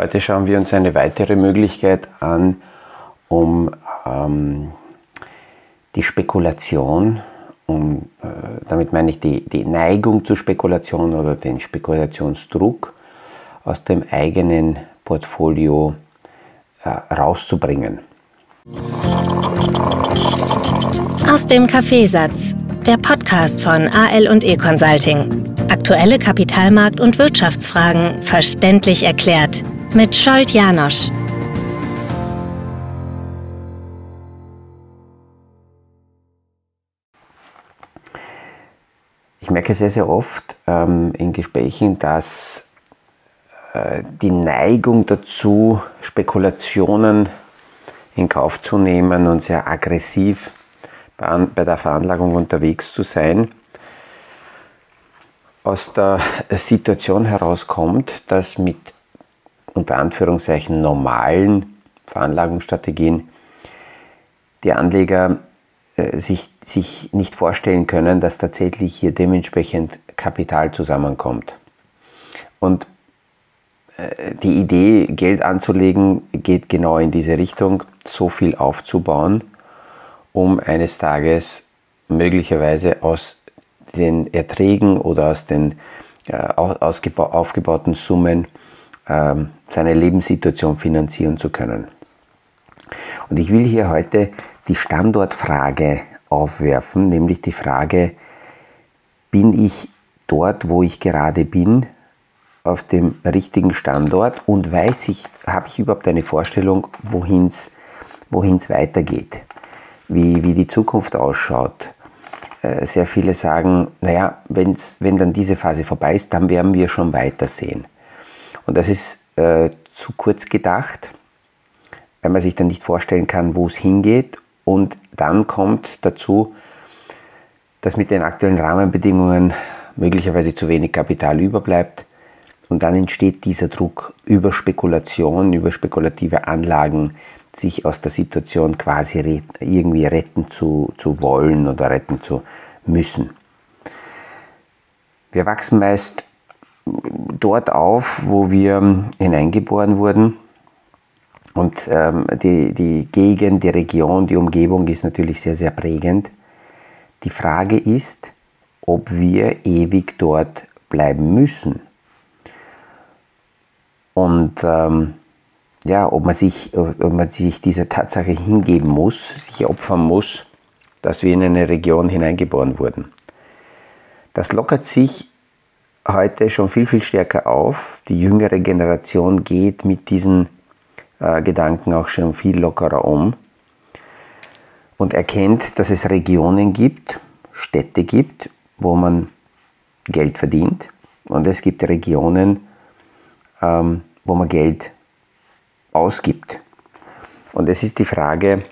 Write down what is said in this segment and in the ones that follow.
Heute schauen wir uns eine weitere Möglichkeit an, um ähm, die Spekulation, um, äh, damit meine ich die, die Neigung zur Spekulation oder den Spekulationsdruck aus dem eigenen Portfolio äh, rauszubringen. Aus dem Kaffeesatz, der Podcast von AL und E Consulting. Aktuelle Kapitalmarkt- und Wirtschaftsfragen verständlich erklärt mit Scholt Janosch. Ich merke sehr, sehr oft ähm, in Gesprächen, dass äh, die Neigung dazu, Spekulationen in Kauf zu nehmen und sehr aggressiv bei, bei der Veranlagung unterwegs zu sein, aus der Situation herauskommt, dass mit unter Anführungszeichen normalen Veranlagungsstrategien die Anleger äh, sich, sich nicht vorstellen können, dass tatsächlich hier dementsprechend Kapital zusammenkommt. Und äh, die Idee, Geld anzulegen, geht genau in diese Richtung, so viel aufzubauen, um eines Tages möglicherweise aus den Erträgen oder aus den äh, aufgebauten Summen ähm, seine Lebenssituation finanzieren zu können. Und ich will hier heute die Standortfrage aufwerfen, nämlich die Frage, bin ich dort, wo ich gerade bin, auf dem richtigen Standort und weiß ich, habe ich überhaupt eine Vorstellung, wohin es weitergeht, wie, wie die Zukunft ausschaut. Äh, sehr viele sagen, naja, wenn's, wenn dann diese Phase vorbei ist, dann werden wir schon weitersehen. Und das ist äh, zu kurz gedacht, weil man sich dann nicht vorstellen kann, wo es hingeht. Und dann kommt dazu, dass mit den aktuellen Rahmenbedingungen möglicherweise zu wenig Kapital überbleibt. Und dann entsteht dieser Druck über Spekulation, über spekulative Anlagen, sich aus der Situation quasi irgendwie retten zu, zu wollen oder retten zu müssen. Wir wachsen meist dort auf, wo wir hineingeboren wurden. Und ähm, die, die Gegend, die Region, die Umgebung ist natürlich sehr, sehr prägend. Die Frage ist, ob wir ewig dort bleiben müssen. Und ähm, ja, ob man, sich, ob man sich dieser Tatsache hingeben muss, sich opfern muss, dass wir in eine Region hineingeboren wurden. Das lockert sich heute schon viel, viel stärker auf. Die jüngere Generation geht mit diesen äh, Gedanken auch schon viel lockerer um und erkennt, dass es Regionen gibt, Städte gibt, wo man Geld verdient und es gibt Regionen, ähm, wo man Geld ausgibt. Und es ist die Frage,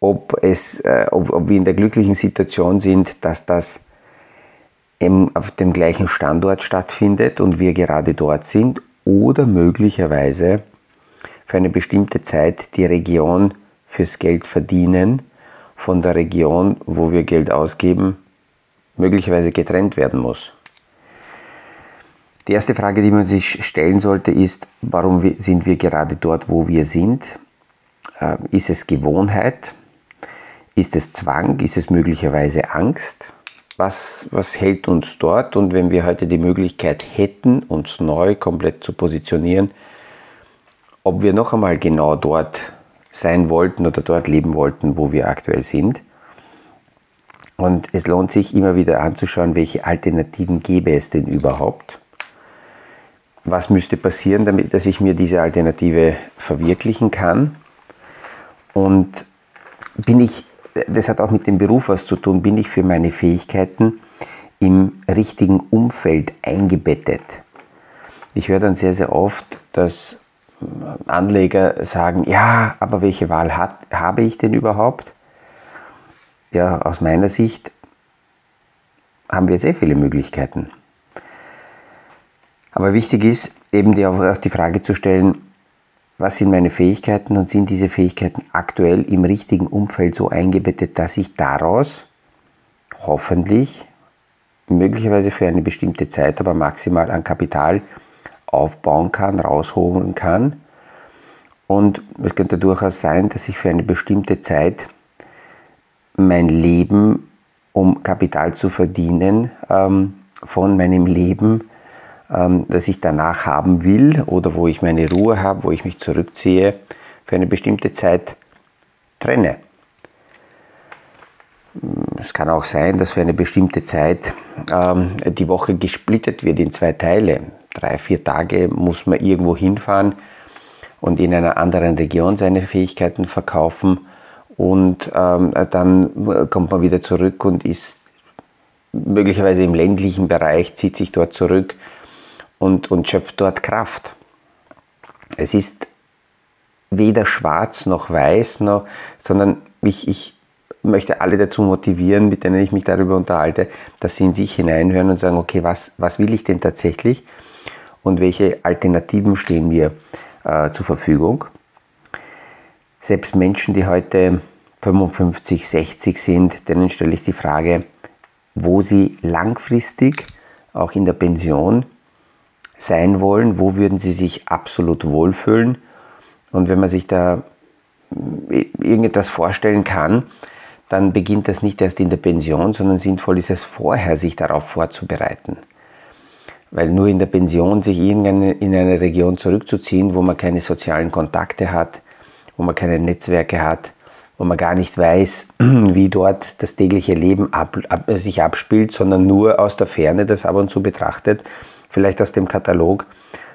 ob, es, äh, ob, ob wir in der glücklichen Situation sind, dass das auf dem gleichen Standort stattfindet und wir gerade dort sind oder möglicherweise für eine bestimmte Zeit die Region fürs Geld verdienen von der Region, wo wir Geld ausgeben, möglicherweise getrennt werden muss. Die erste Frage, die man sich stellen sollte, ist, warum sind wir gerade dort, wo wir sind? Äh, ist es Gewohnheit? Ist es Zwang? Ist es möglicherweise Angst? Was, was hält uns dort und wenn wir heute die Möglichkeit hätten, uns neu komplett zu positionieren, ob wir noch einmal genau dort sein wollten oder dort leben wollten, wo wir aktuell sind. Und es lohnt sich immer wieder anzuschauen, welche Alternativen gäbe es denn überhaupt. Was müsste passieren, damit dass ich mir diese Alternative verwirklichen kann? Und bin ich das hat auch mit dem Beruf was zu tun, bin ich für meine Fähigkeiten im richtigen Umfeld eingebettet. Ich höre dann sehr, sehr oft, dass Anleger sagen, ja, aber welche Wahl hat, habe ich denn überhaupt? Ja, aus meiner Sicht haben wir sehr viele Möglichkeiten. Aber wichtig ist eben die, auch die Frage zu stellen, was sind meine Fähigkeiten und sind diese Fähigkeiten aktuell im richtigen Umfeld so eingebettet, dass ich daraus hoffentlich möglicherweise für eine bestimmte Zeit, aber maximal an Kapital aufbauen kann, rausholen kann. Und es könnte durchaus sein, dass ich für eine bestimmte Zeit mein Leben, um Kapital zu verdienen, ähm, von meinem Leben, ähm, das ich danach haben will oder wo ich meine Ruhe habe, wo ich mich zurückziehe, für eine bestimmte Zeit trenne. Es kann auch sein, dass für eine bestimmte Zeit ähm, die Woche gesplittet wird in zwei Teile. Drei, vier Tage muss man irgendwo hinfahren und in einer anderen Region seine Fähigkeiten verkaufen und ähm, dann kommt man wieder zurück und ist möglicherweise im ländlichen Bereich, zieht sich dort zurück und, und schöpft dort Kraft. Es ist weder schwarz noch weiß, noch, sondern ich, ich möchte alle dazu motivieren, mit denen ich mich darüber unterhalte, dass sie in sich hineinhören und sagen, okay, was, was will ich denn tatsächlich und welche Alternativen stehen mir äh, zur Verfügung. Selbst Menschen, die heute 55, 60 sind, denen stelle ich die Frage, wo sie langfristig auch in der Pension sein wollen, wo würden sie sich absolut wohlfühlen. Und wenn man sich da äh, irgendetwas vorstellen kann, dann beginnt das nicht erst in der Pension, sondern sinnvoll ist es vorher, sich darauf vorzubereiten. Weil nur in der Pension sich irgendeine, in eine Region zurückzuziehen, wo man keine sozialen Kontakte hat, wo man keine Netzwerke hat, wo man gar nicht weiß, wie dort das tägliche Leben ab, ab, sich abspielt, sondern nur aus der Ferne das ab und zu betrachtet, vielleicht aus dem Katalog,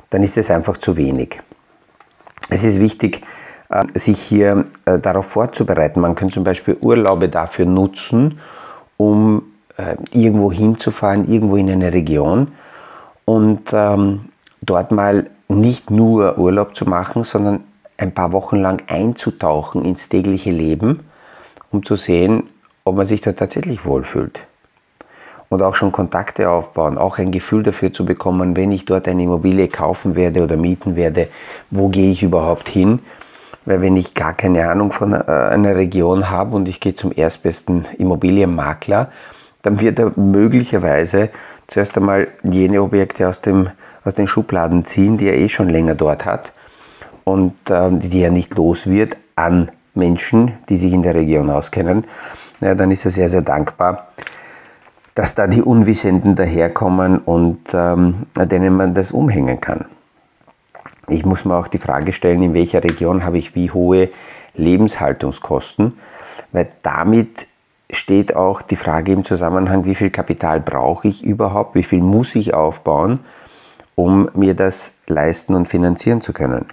dann ist es einfach zu wenig. Es ist wichtig, äh, sich hier äh, darauf vorzubereiten. Man kann zum Beispiel Urlaube dafür nutzen, um äh, irgendwo hinzufahren, irgendwo in eine Region und ähm, dort mal nicht nur Urlaub zu machen, sondern ein paar Wochen lang einzutauchen ins tägliche Leben, um zu sehen, ob man sich da tatsächlich wohlfühlt. Und auch schon Kontakte aufbauen, auch ein Gefühl dafür zu bekommen, wenn ich dort eine Immobilie kaufen werde oder mieten werde, wo gehe ich überhaupt hin weil wenn ich gar keine Ahnung von äh, einer Region habe und ich gehe zum erstbesten Immobilienmakler, dann wird er möglicherweise zuerst einmal jene Objekte aus, dem, aus den Schubladen ziehen, die er eh schon länger dort hat und äh, die er nicht los wird an Menschen, die sich in der Region auskennen. Ja, dann ist er sehr, sehr dankbar, dass da die Unwissenden daherkommen und ähm, denen man das umhängen kann. Ich muss mir auch die Frage stellen, in welcher Region habe ich wie hohe Lebenshaltungskosten, weil damit steht auch die Frage im Zusammenhang, wie viel Kapital brauche ich überhaupt, wie viel muss ich aufbauen, um mir das leisten und finanzieren zu können.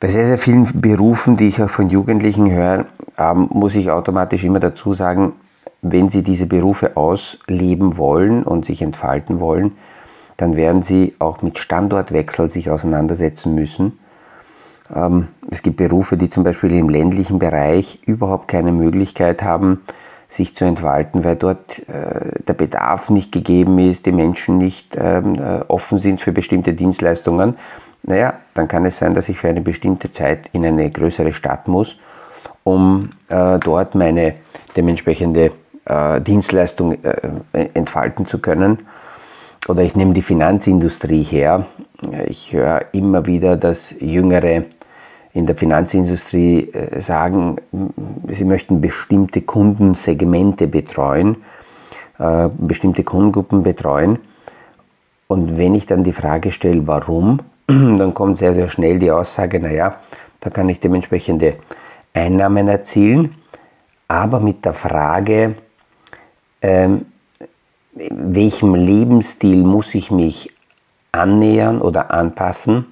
Bei sehr, sehr vielen Berufen, die ich auch von Jugendlichen höre, ähm, muss ich automatisch immer dazu sagen, wenn sie diese Berufe ausleben wollen und sich entfalten wollen, dann werden sie auch mit Standortwechsel sich auseinandersetzen müssen. Ähm, es gibt Berufe, die zum Beispiel im ländlichen Bereich überhaupt keine Möglichkeit haben, sich zu entfalten, weil dort äh, der Bedarf nicht gegeben ist, die Menschen nicht ähm, äh, offen sind für bestimmte Dienstleistungen. Naja, dann kann es sein, dass ich für eine bestimmte Zeit in eine größere Stadt muss, um äh, dort meine dementsprechende Dienstleistung entfalten zu können oder ich nehme die Finanzindustrie her. Ich höre immer wieder, dass Jüngere in der Finanzindustrie äh, sagen, sie möchten bestimmte Kundensegmente betreuen, äh, bestimmte Kundengruppen betreuen. Und wenn ich dann die Frage stelle, warum, dann kommt sehr, sehr schnell die Aussage, naja, da kann ich dementsprechende Einnahmen erzielen, aber mit der Frage, ähm, welchem Lebensstil muss ich mich annähern oder anpassen?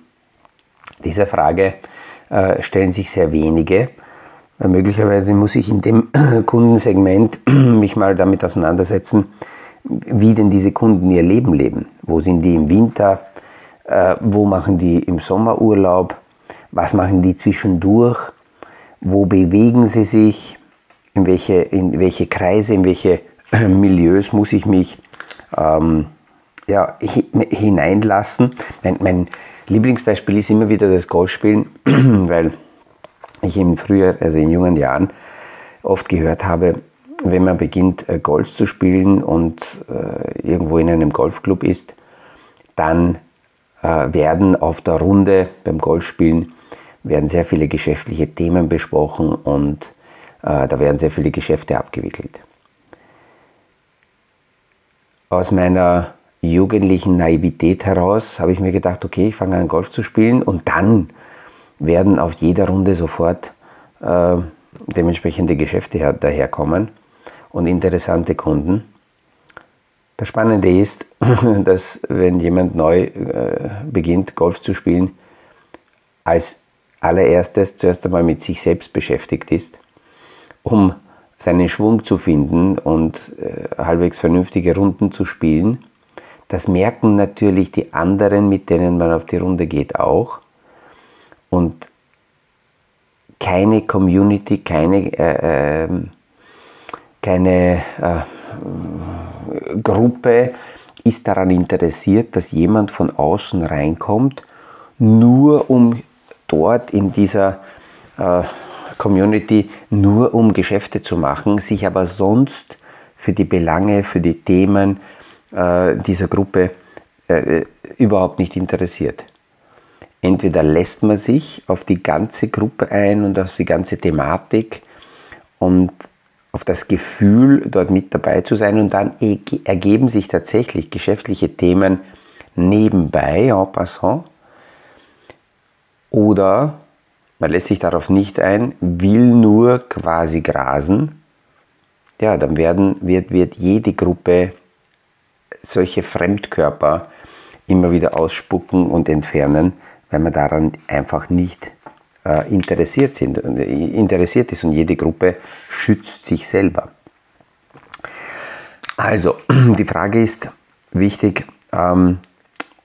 Diese Frage äh, stellen sich sehr wenige. Äh, möglicherweise muss ich in dem Kundensegment mich mal damit auseinandersetzen, wie denn diese Kunden ihr Leben leben. Wo sind die im Winter? Äh, wo machen die im Sommer Urlaub? Was machen die zwischendurch? Wo bewegen sie sich? In welche, in welche Kreise, in welche Milieus muss ich mich ähm, ja, hineinlassen. Mein, mein, Lieblingsbeispiel ist immer wieder das Golfspielen, weil ich im Frühjahr, also in jungen Jahren, oft gehört habe, wenn man beginnt äh, Golf zu spielen und äh, irgendwo in einem Golfclub ist, dann äh, werden auf der Runde beim Golfspielen werden sehr viele geschäftliche Themen besprochen und äh, da werden sehr viele Geschäfte abgewickelt. Aus meiner jugendlichen Naivität heraus habe ich mir gedacht, okay, ich fange an Golf zu spielen und dann werden auf jeder Runde sofort äh, dementsprechende Geschäfte daherkommen und interessante Kunden. Das Spannende ist, dass wenn jemand neu äh, beginnt, Golf zu spielen, als allererstes zuerst einmal mit sich selbst beschäftigt ist, um seinen Schwung zu finden und äh, halbwegs vernünftige Runden zu spielen. Das merken natürlich die anderen, mit denen man auf die Runde geht, auch. Und keine Community, keine, äh, ähm, keine äh, Gruppe ist daran interessiert, dass jemand von außen reinkommt, nur um dort in dieser äh, Community nur um Geschäfte zu machen, sich aber sonst für die Belange, für die Themen äh, dieser Gruppe äh, überhaupt nicht interessiert. Entweder lässt man sich auf die ganze Gruppe ein und auf die ganze Thematik und auf das Gefühl, dort mit dabei zu sein und dann ergeben sich tatsächlich geschäftliche Themen nebenbei, en passant. Oder man lässt sich darauf nicht ein, will nur quasi grasen. Ja, dann werden, wird, wird jede Gruppe solche Fremdkörper immer wieder ausspucken und entfernen, weil man daran einfach nicht äh, interessiert, sind, äh, interessiert ist und jede Gruppe schützt sich selber. Also, die Frage ist wichtig, ähm,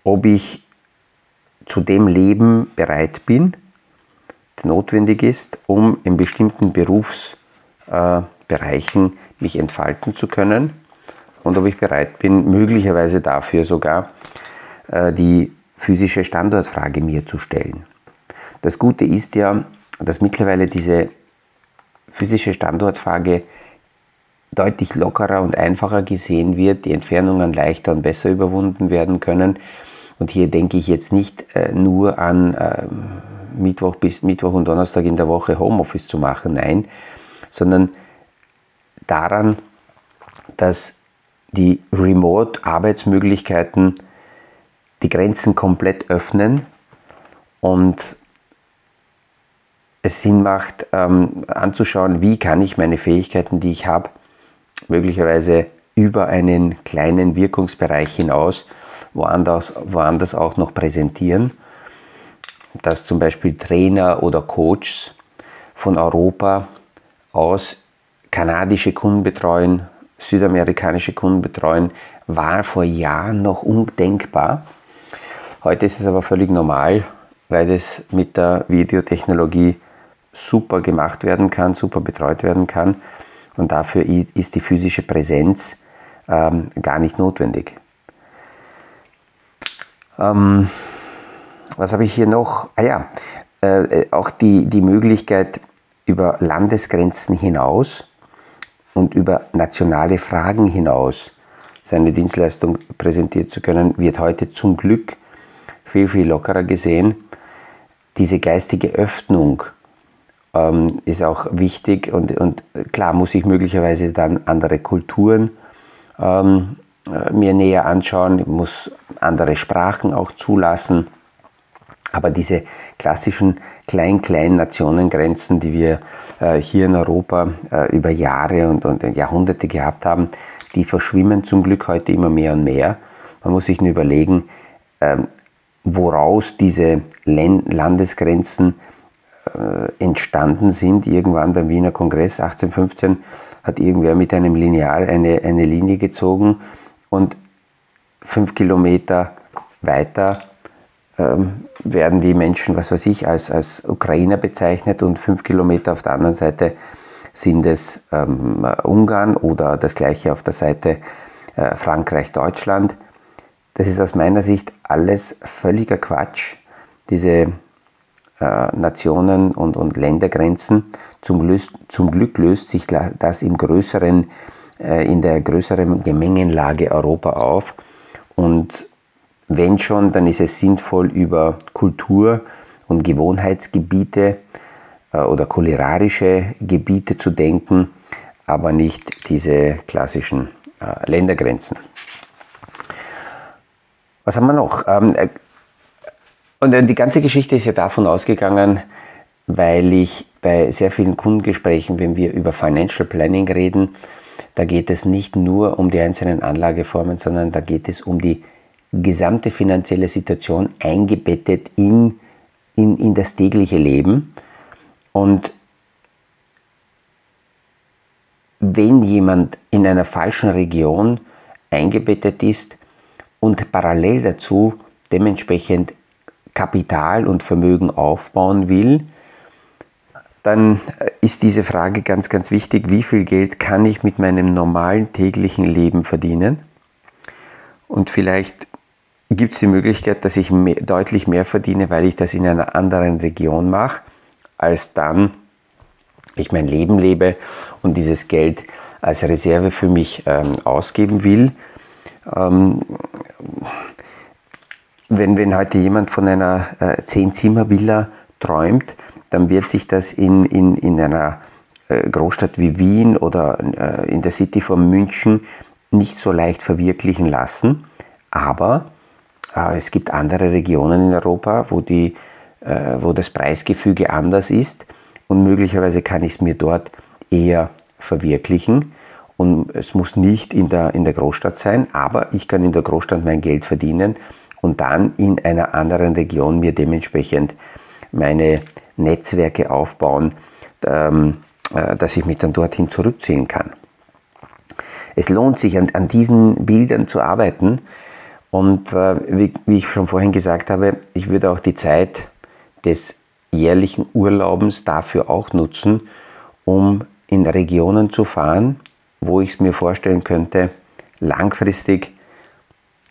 ob ich zu dem Leben bereit bin, notwendig ist, um in bestimmten Berufsbereichen mich entfalten zu können und ob ich bereit bin, möglicherweise dafür sogar äh, die physische Standortfrage mir zu stellen. Das Gute ist ja, dass mittlerweile diese physische Standortfrage deutlich lockerer und einfacher gesehen wird, die Entfernungen leichter und besser überwunden werden können. Und hier denke ich jetzt nicht äh, nur an äh, Mittwoch bis Mittwoch und Donnerstag in der Woche Homeoffice zu machen, nein, sondern daran, dass die Remote-Arbeitsmöglichkeiten die Grenzen komplett öffnen und es Sinn macht, ähm, anzuschauen, wie kann ich meine Fähigkeiten, die ich habe, möglicherweise über einen kleinen Wirkungsbereich hinaus woanders, woanders auch noch präsentieren. Dass zum Beispiel Trainer oder Coaches von Europa aus kanadische Kunden betreuen, südamerikanische Kunden betreuen, war vor Jahren noch undenkbar. Heute ist es aber völlig normal, weil es mit der Videotechnologie super gemacht werden kann, super betreut werden kann. Und dafür ist die physische Präsenz ähm, gar nicht notwendig. Ähm, was habe ich hier noch? Ah ja, äh, auch die, die Möglichkeit über Landesgrenzen hinaus und über nationale Fragen hinaus seine Dienstleistung präsentieren zu können, wird heute zum Glück viel, viel lockerer gesehen. Diese geistige Öffnung ähm, ist auch wichtig und, und klar muss ich möglicherweise dann andere Kulturen ähm, äh, mir näher anschauen, ich muss andere Sprachen auch zulassen. Aber diese klassischen klein-kleinen Nationengrenzen, die wir äh, hier in Europa äh, über Jahre und, und Jahrhunderte gehabt haben, die verschwimmen zum Glück heute immer mehr und mehr. Man muss sich nur überlegen, ähm, woraus diese Landesgrenzen äh, entstanden sind. Irgendwann beim Wiener Kongress 1815 hat irgendwer mit einem Lineal eine, eine Linie gezogen und fünf Kilometer weiter ähm, werden die Menschen, was weiß ich, als, als Ukrainer bezeichnet und fünf Kilometer auf der anderen Seite sind es ähm, Ungarn oder das gleiche auf der Seite äh, Frankreich, Deutschland. Das ist aus meiner Sicht alles völliger Quatsch. Diese äh, Nationen und, und Ländergrenzen. Zum, zum, Glück löst sich das im größeren, äh, in der größeren Gemengenlage Europa auf und wenn schon, dann ist es sinnvoll, über Kultur- und Gewohnheitsgebiete äh, oder kulinarische Gebiete zu denken, aber nicht diese klassischen äh, Ländergrenzen. Was haben wir noch? Ähm, äh, und die ganze Geschichte ist ja davon ausgegangen, weil ich bei sehr vielen Kundengesprächen, wenn wir über Financial Planning reden, da geht es nicht nur um die einzelnen Anlageformen, sondern da geht es um die gesamte finanzielle Situation eingebettet in, in, in das tägliche Leben. Und wenn jemand in einer falschen Region eingebettet ist und parallel dazu dementsprechend Kapital und Vermögen aufbauen will, dann ist diese Frage ganz, ganz wichtig, wie viel Geld kann ich mit meinem normalen täglichen Leben verdienen? Und vielleicht gibt es die Möglichkeit, dass ich mehr, deutlich mehr verdiene, weil ich das in einer anderen Region mache, als dann ich mein Leben lebe und dieses Geld als Reserve für mich ähm, ausgeben will. Ähm, wenn, wenn heute jemand von einer äh, Zehn-Zimmer-Villa träumt, dann wird sich das in, in, in einer äh, Großstadt wie Wien oder äh, in der City von München nicht so leicht verwirklichen lassen. Aber es gibt andere Regionen in Europa, wo, die, äh, wo das Preisgefüge anders ist und möglicherweise kann ich es mir dort eher verwirklichen. Und es muss nicht in der, in der Großstadt sein, aber ich kann in der Großstadt mein Geld verdienen und dann in einer anderen Region mir dementsprechend meine Netzwerke aufbauen, ähm, äh, dass ich mich dann dorthin zurückziehen kann. Es lohnt sich, an, an diesen Bildern zu arbeiten. Und äh, wie, wie, ich schon vorhin gesagt habe, ich würde auch die Zeit des jährlichen Urlaubens dafür auch nutzen, um in Regionen zu fahren, wo ich es mir vorstellen könnte, langfristig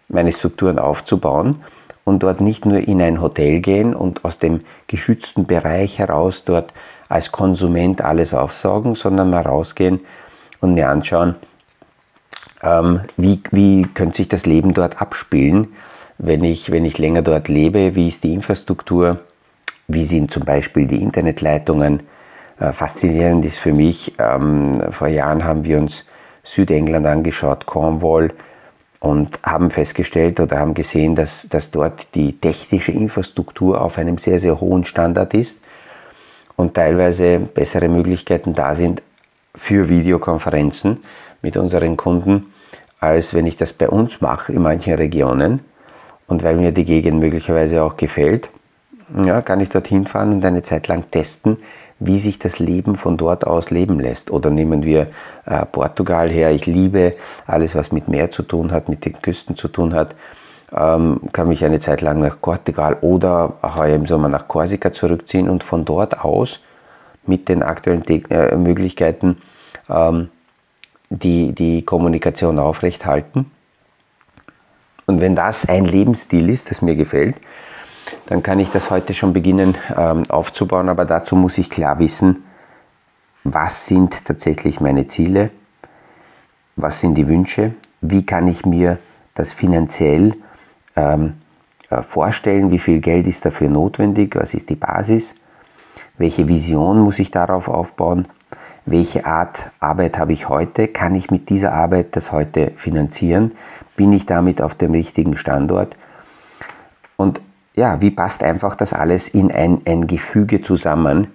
meine Strukturen aufzubauen und dort nicht nur in ein Hotel gehen und aus dem geschützten Bereich heraus dort als Konsument alles aufsaugen, sondern mal rausgehen und mir anschauen, ähm, wie, wie könnte sich das Leben dort abspielen, wenn ich, wenn ich länger dort lebe, wie ist die Infrastruktur, wie sind zum Beispiel die Internetleitungen. Äh, faszinierend ist für mich, ähm, vor Jahren haben wir uns Südengland angeschaut, Cornwall, und haben festgestellt oder haben gesehen, dass, dass dort die technische Infrastruktur auf einem sehr, sehr hohen Standard ist und teilweise bessere Möglichkeiten da sind für Videokonferenzen mit unseren Kunden, als wenn ich das bei uns mache in manchen Regionen. Und weil mir die Gegend möglicherweise auch gefällt, ja, kann ich dorthin fahren und eine Zeit lang testen, wie sich das Leben von dort aus leben lässt. Oder nehmen wir äh, Portugal her. Ich liebe alles, was mit Meer zu tun hat, mit den Küsten zu tun hat. Ähm, kann mich eine Zeit lang nach Portugal oder auch im Sommer nach Korsika zurückziehen und von dort aus mit den aktuellen Te äh, Möglichkeiten ähm, die, die Kommunikation aufrechthalten. Und wenn das ein Lebensstil ist, das mir gefällt, dann kann ich das heute schon beginnen ähm, aufzubauen. Aber dazu muss ich klar wissen, was sind tatsächlich meine Ziele, was sind die Wünsche, wie kann ich mir das finanziell ähm, äh, vorstellen, wie viel Geld ist dafür notwendig, was ist die Basis, welche Vision muss ich darauf aufbauen, welche Art Arbeit habe ich heute, kann ich mit dieser Arbeit das heute finanzieren, bin ich damit auf dem richtigen Standort? Und ja, wie passt einfach das alles in ein, ein Gefüge zusammen.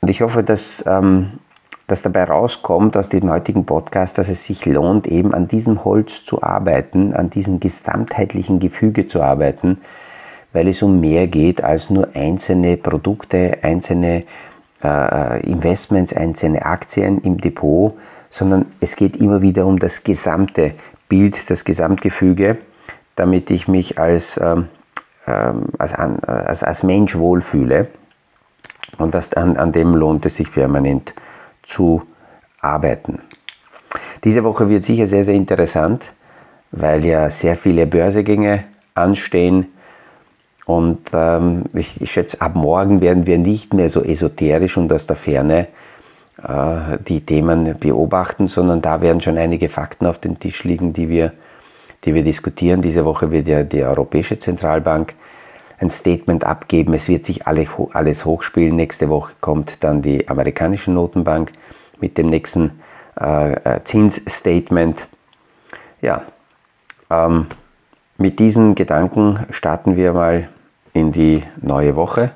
Und ich hoffe, dass, ähm, dass dabei rauskommt aus dem heutigen Podcast, dass es sich lohnt, eben an diesem Holz zu arbeiten, an diesem gesamtheitlichen Gefüge zu arbeiten, weil es um mehr geht als nur einzelne Produkte, einzelne äh, Investments, einzelne Aktien im Depot, sondern es geht immer wieder um das gesamte Bild, das Gesamtgefüge damit ich mich als, ähm, ähm als, als, als Mensch wohlfühle. Und das, an, an dem lohnt es sich permanent zu arbeiten. Diese Woche wird sicher sehr, sehr interessant, weil ja sehr viele Börsegänge anstehen. Und ähm, ich, ich, schätze, ab morgen werden wir nicht mehr so esoterisch und aus der Ferne äh, die Themen beobachten, sondern da werden schon einige Fakten auf dem Tisch liegen, die wir die wir diskutieren. Diese Woche wird ja die Europäische Zentralbank ein Statement abgeben. Es wird sich alles hochspielen. Nächste Woche kommt dann die amerikanische Notenbank mit dem nächsten äh, äh, Zinsstatement. Ja, ähm, mit diesen Gedanken starten wir mal in die neue Woche.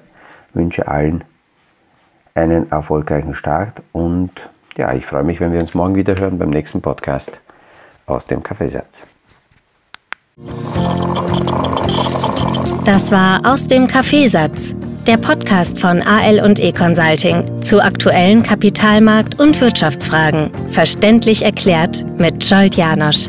Ich wünsche allen einen erfolgreichen Start und ja, ich freue mich, wenn wir uns morgen wieder hören beim nächsten Podcast aus dem Kaffeesatz. Das war aus dem Kaffeesatz, der Podcast von AL und E Consulting zu aktuellen Kapitalmarkt- und Wirtschaftsfragen, verständlich erklärt mit Scholt Janosch.